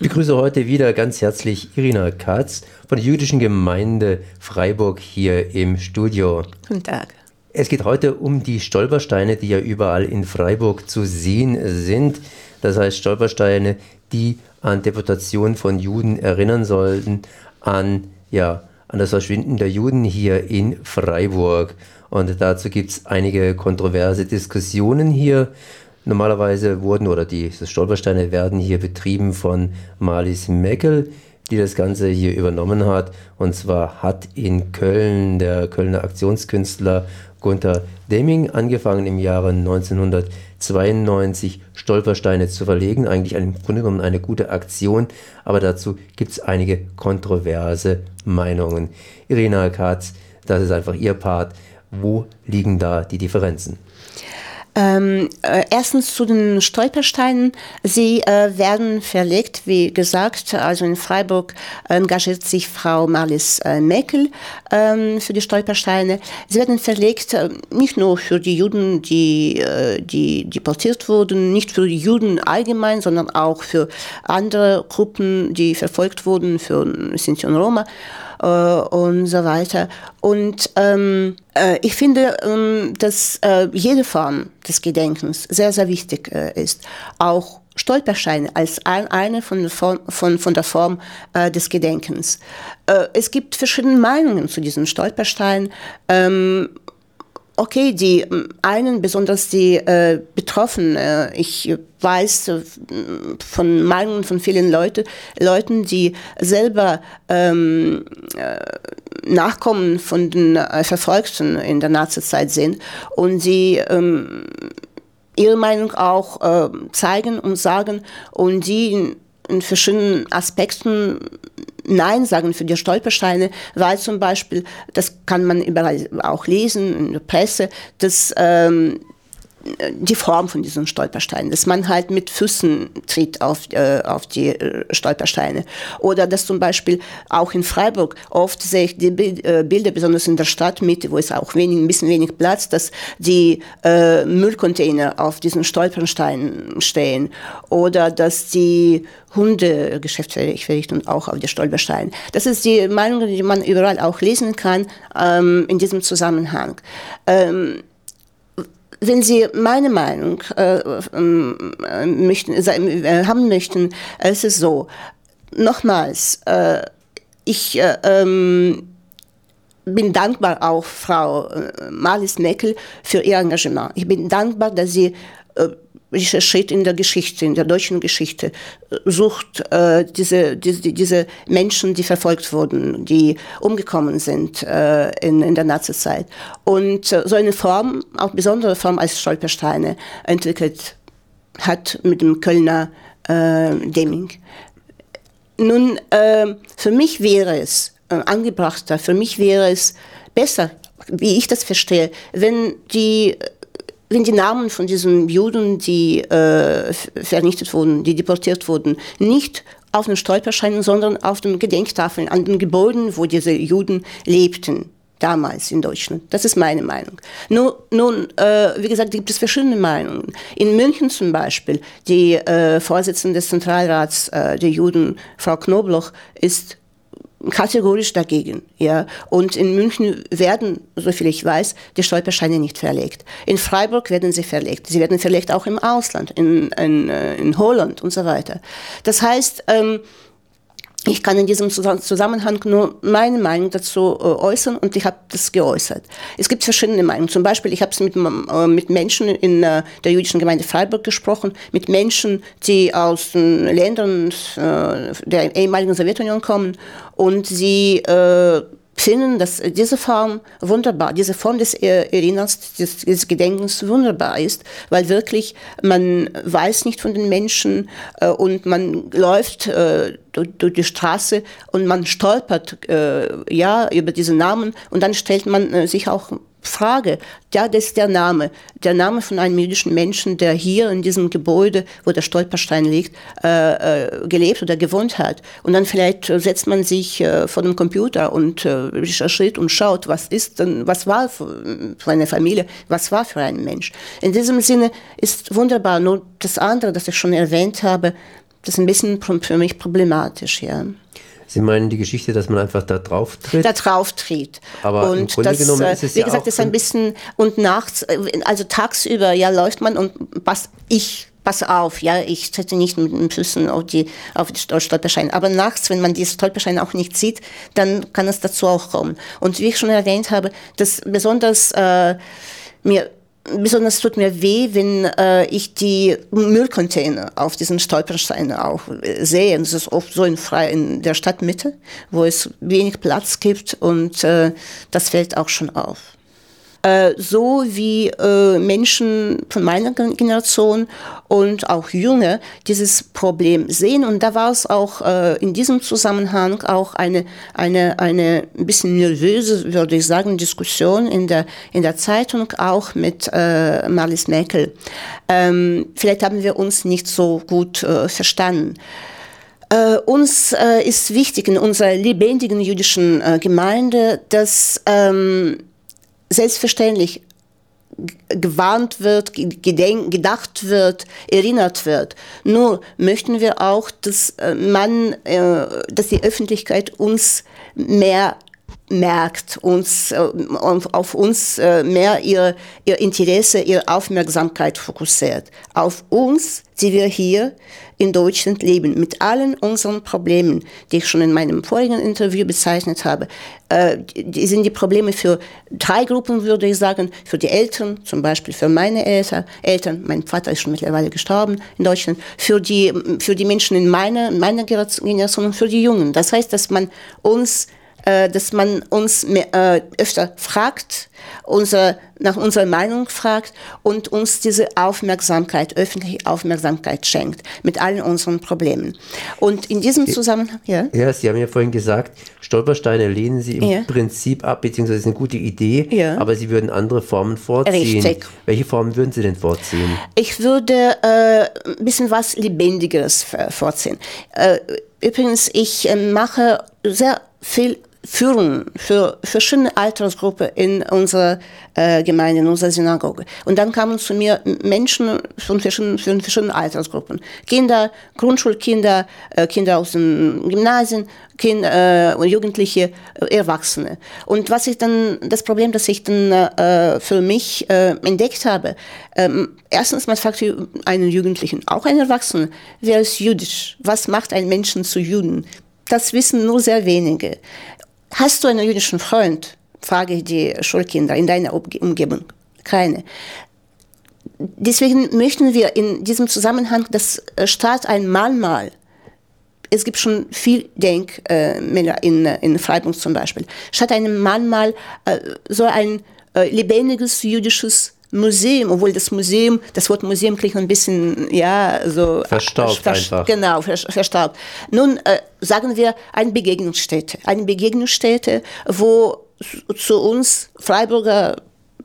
Ich begrüße heute wieder ganz herzlich Irina Katz von der jüdischen Gemeinde Freiburg hier im Studio. Guten Tag. Es geht heute um die Stolpersteine, die ja überall in Freiburg zu sehen sind. Das heißt Stolpersteine, die an Deportation von Juden erinnern sollten, an, ja, an das Verschwinden der Juden hier in Freiburg. Und dazu gibt es einige kontroverse Diskussionen hier. Normalerweise wurden oder die Stolpersteine werden hier betrieben von Marlies Meckel, die das Ganze hier übernommen hat. Und zwar hat in Köln der Kölner Aktionskünstler Gunther Deming angefangen im Jahre 1992 Stolpersteine zu verlegen. Eigentlich im Grunde genommen eine gute Aktion, aber dazu gibt es einige kontroverse Meinungen. Irina Katz, das ist einfach ihr Part. Wo liegen da die Differenzen? Ähm, äh, erstens zu den Stolpersteinen. Sie äh, werden verlegt, wie gesagt, also in Freiburg engagiert sich Frau Marlies äh, Meckel ähm, für die Stolpersteine. Sie werden verlegt äh, nicht nur für die Juden, die, äh, die deportiert wurden, nicht für die Juden allgemein, sondern auch für andere Gruppen, die verfolgt wurden, für Sinti und Roma äh, und so weiter. Und ähm, äh, ich finde, ähm, dass äh, jede Form des Gedenkens sehr, sehr wichtig äh, ist. Auch Stolpersteine als ein, eine von der Form, von, von der Form äh, des Gedenkens. Äh, es gibt verschiedene Meinungen zu diesen Stolpersteinen. Ähm, okay, die ähm, einen, besonders die äh, Betroffenen, äh, ich weiß äh, von Meinungen von vielen Leute, Leuten, die selber ähm, äh, Nachkommen von den äh, Verfolgten in der Nazizeit sind und sie ähm, ihre Meinung auch äh, zeigen und sagen und die in, in verschiedenen Aspekten Nein sagen für die Stolpersteine, weil zum Beispiel, das kann man überall auch lesen in der Presse, dass ähm, die Form von diesen Stolpersteinen, dass man halt mit Füßen tritt auf, äh, auf die äh, Stolpersteine. Oder dass zum Beispiel auch in Freiburg oft sehe ich die äh, Bilder, besonders in der Stadtmitte, wo es auch wenig, ein bisschen wenig Platz, dass die äh, Müllcontainer auf diesen Stolpersteinen stehen. Oder dass die Hunde Geschäftsverrichtung auch auf die Stolpersteine. Das ist die Meinung, die man überall auch lesen kann ähm, in diesem Zusammenhang. Ähm, wenn Sie meine Meinung äh, äh, möchten, äh, haben möchten, es ist so, nochmals, äh, ich äh, ähm, bin dankbar auch Frau äh, Marlies Neckel für ihr Engagement. Ich bin dankbar, dass sie welcher Schritt in der Geschichte, in der deutschen Geschichte, äh, sucht äh, diese, diese, diese Menschen, die verfolgt wurden, die umgekommen sind äh, in, in der Nazizeit. Und äh, so eine Form, auch besondere Form als Stolpersteine, entwickelt hat mit dem Kölner äh, Deming. Nun, äh, für mich wäre es äh, angebrachter, für mich wäre es besser, wie ich das verstehe, wenn die wenn die Namen von diesen Juden, die äh, vernichtet wurden, die deportiert wurden, nicht auf den Stolpersteinen, sondern auf den Gedenktafeln, an den Gebäuden, wo diese Juden lebten, damals in Deutschland. Das ist meine Meinung. Nun, nun äh, wie gesagt, gibt es verschiedene Meinungen. In München zum Beispiel, die äh, Vorsitzende des Zentralrats äh, der Juden, Frau Knobloch, ist kategorisch dagegen. Ja. Und in München werden, soviel ich weiß, die Stolpersteine nicht verlegt. In Freiburg werden sie verlegt. Sie werden verlegt auch im Ausland, in, in, äh, in Holland und so weiter. Das heißt, ähm, ich kann in diesem Zusammenhang nur meine Meinung dazu äh, äußern und ich habe das geäußert. Es gibt verschiedene Meinungen. Zum Beispiel, ich habe es mit, äh, mit Menschen in äh, der jüdischen Gemeinde Freiburg gesprochen, mit Menschen, die aus den Ländern der ehemaligen Sowjetunion kommen und sie äh, finden, dass diese Form wunderbar, diese Form des Erinnerns, des, des Gedenkens wunderbar ist, weil wirklich man weiß nicht von den Menschen äh, und man läuft äh, durch, durch, die Straße und man stolpert äh, ja über diese Namen und dann stellt man äh, sich auch Frage, ja, das ist der Name, der Name von einem jüdischen Menschen, der hier in diesem Gebäude, wo der Stolperstein liegt, äh, äh, gelebt oder gewohnt hat. Und dann vielleicht setzt man sich äh, vor dem Computer und äh, recherchiert und schaut, was ist denn, was war für, eine Familie, was war für ein Mensch. In diesem Sinne ist wunderbar. Nur das andere, das ich schon erwähnt habe, Das ist ein bisschen für mich problematisch, ja. Sie meinen die Geschichte, dass man einfach da drauf tritt? Da drauf tritt. Aber und im Grunde das, genommen äh, ist es wie ja gesagt, auch ist ein bisschen und nachts, äh, also tagsüber, ja, läuft man und was ich pass auf, ja, ich trete nicht mit den Füßen auf die, auf die Stolpersteine. Aber nachts, wenn man die Stolpersteine auch nicht sieht, dann kann es dazu auch kommen. Und wie ich schon erwähnt habe, das besonders äh, mir besonders tut mir weh, wenn äh, ich die Müllcontainer auf diesen Stolpersteinen auch äh, sehe. Das ist oft so in, frei, in der Stadtmitte, wo es wenig Platz gibt und äh, das fällt auch schon auf. Äh, so wie äh, Menschen von meiner Generation und auch Junge dieses Problem sehen. Und da war es auch äh, in diesem Zusammenhang auch eine, eine, eine ein bisschen nervöse, würde ich sagen, Diskussion in der, in der Zeitung, auch mit äh, Marlies Merkel. Ähm, vielleicht haben wir uns nicht so gut äh, verstanden. Äh, uns äh, ist wichtig in unserer lebendigen jüdischen äh, Gemeinde, dass ähm, selbstverständlich gewarnt wird, gedacht wird, erinnert wird. Nur möchten wir auch, dass äh, man, äh, dass die Öffentlichkeit uns mehr merkt, uns, äh, auf uns mehr ihr, ihr Interesse, ihre Aufmerksamkeit fokussiert. Auf uns, die wir hier in Deutschland leben, mit allen unseren Problemen, die ich schon in meinem vorigen Interview bezeichnet habe. Äh, die sind die Probleme für drei Gruppen, würde ich sagen, für die Eltern, zum Beispiel für meine Eltern, Eltern, mein Vater ist schon mittlerweile gestorben in Deutschland, für die, für die Menschen in meiner, meiner Generation und für die Jungen. Das heißt, dass man uns äh, dass man uns mehr, äh, öfter fragt, unsere, nach unserer Meinung fragt und uns diese Aufmerksamkeit, öffentliche Aufmerksamkeit schenkt mit allen unseren Problemen. Und in diesem Zusammenhang, ja? Ja, Sie haben ja vorhin gesagt, Stolpersteine lehnen Sie im ja. Prinzip ab, beziehungsweise ist eine gute Idee, ja. aber Sie würden andere Formen vorziehen. Richtig. Welche Formen würden Sie denn vorziehen? Ich würde äh, ein bisschen was Lebendigeres vorziehen. Äh, übrigens, ich äh, mache sehr viel Führung für verschiedene Altersgruppen in unserer äh, Gemeinde, in unserer Synagoge. Und dann kamen zu mir Menschen von verschiedenen, von verschiedenen Altersgruppen. Kinder, Grundschulkinder, äh, Kinder aus den Gymnasien, Kinder, äh, Jugendliche, äh, Erwachsene. Und was ich dann, das Problem, das ich dann äh, für mich äh, entdeckt habe, ähm, erstens, man fragt einen Jugendlichen, auch einen Erwachsenen, wer ist jüdisch? Was macht einen Menschen zu Juden? Das wissen nur sehr wenige. Hast du einen jüdischen Freund? frage ich die Schulkinder in deiner Umgebung. Keine. Deswegen möchten wir in diesem Zusammenhang das äh, Staat ein Mahnmal es gibt schon viel Denkmäler in, in Freiburg zum Beispiel. Statt einem Mahnmal äh, so ein äh, lebendiges jüdisches Museum, obwohl das Museum, das Wort Museum klingt ein bisschen, ja, so. Verstaubt vers einfach. Genau, verstaubt. Nun äh, sagen wir eine Begegnungsstätte. Eine Begegnungsstätte, wo zu uns Freiburger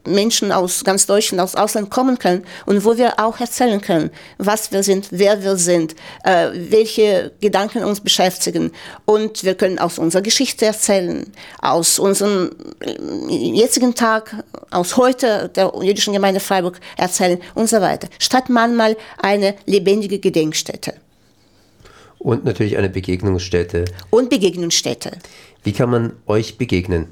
Menschen aus ganz Deutschland, aus Ausland kommen können und wo wir auch erzählen können, was wir sind, wer wir sind, äh, welche Gedanken uns beschäftigen. Und wir können aus unserer Geschichte erzählen, aus unserem äh, jetzigen Tag, aus heute der jüdischen Gemeinde Freiburg erzählen und so weiter. Statt manchmal eine lebendige Gedenkstätte. Und natürlich eine Begegnungsstätte. Und Begegnungsstätte. Wie kann man euch begegnen?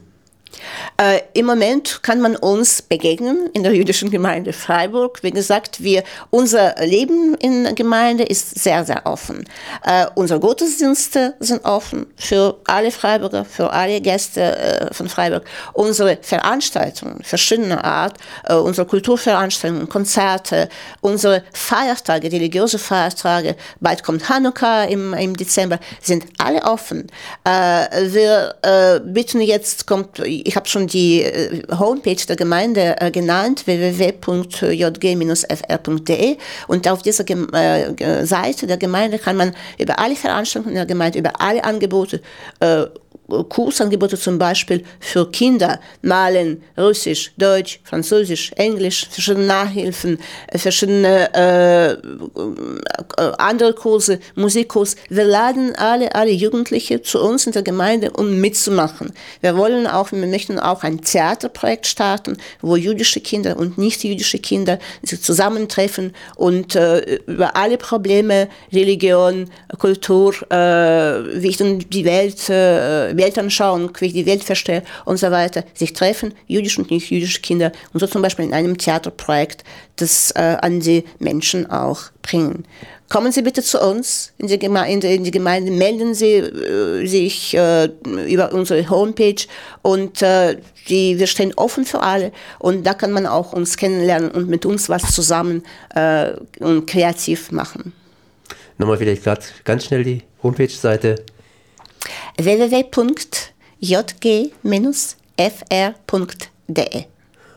Äh, Im Moment kann man uns begegnen in der jüdischen Gemeinde Freiburg. Wie gesagt, wir, unser Leben in der Gemeinde ist sehr, sehr offen. Äh, unsere Gottesdienste sind offen für alle Freiburger, für alle Gäste äh, von Freiburg. Unsere Veranstaltungen verschiedener Art, äh, unsere Kulturveranstaltungen, Konzerte, unsere Feiertage, religiöse Feiertage, bald kommt Hanukkah im, im Dezember, sind alle offen. Äh, wir äh, bitten jetzt, kommt ich habe schon die äh, Homepage der Gemeinde äh, genannt, www.jg-fr.de und auf dieser äh, Seite der Gemeinde kann man über alle Veranstaltungen der Gemeinde, über alle Angebote Kursangebote zum Beispiel für Kinder, Malen, Russisch, Deutsch, Französisch, Englisch, verschiedene Nachhilfen, äh, verschiedene äh, andere Kurse, Musikkurs. Wir laden alle, alle Jugendliche zu uns in der Gemeinde, um mitzumachen. Wir wollen auch, wir möchten auch ein Theaterprojekt starten, wo jüdische Kinder und nicht jüdische Kinder sich zusammentreffen und äh, über alle Probleme, Religion, Kultur, äh, wie ich dann die Welt, äh, Weltanschauung, wie ich die Welt verstehe und so weiter, sich treffen, jüdische und nicht jüdische Kinder und so zum Beispiel in einem Theaterprojekt das äh, an die Menschen auch bringen. Kommen Sie bitte zu uns in die Gemeinde, in die Gemeinde melden Sie äh, sich äh, über unsere Homepage und äh, die, wir stehen offen für alle und da kann man auch uns kennenlernen und mit uns was zusammen äh, und kreativ machen. Nochmal vielleicht grad ganz schnell die Homepage-Seite www.jg-fr.de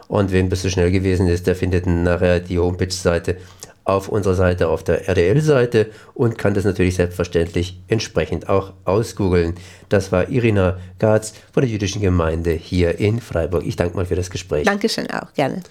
Und wen bis so schnell gewesen ist, der findet nachher die Homepage-Seite auf unserer Seite, auf der RDL-Seite und kann das natürlich selbstverständlich entsprechend auch ausgoogeln. Das war Irina Garz von der jüdischen Gemeinde hier in Freiburg. Ich danke mal für das Gespräch. Dankeschön auch, gerne.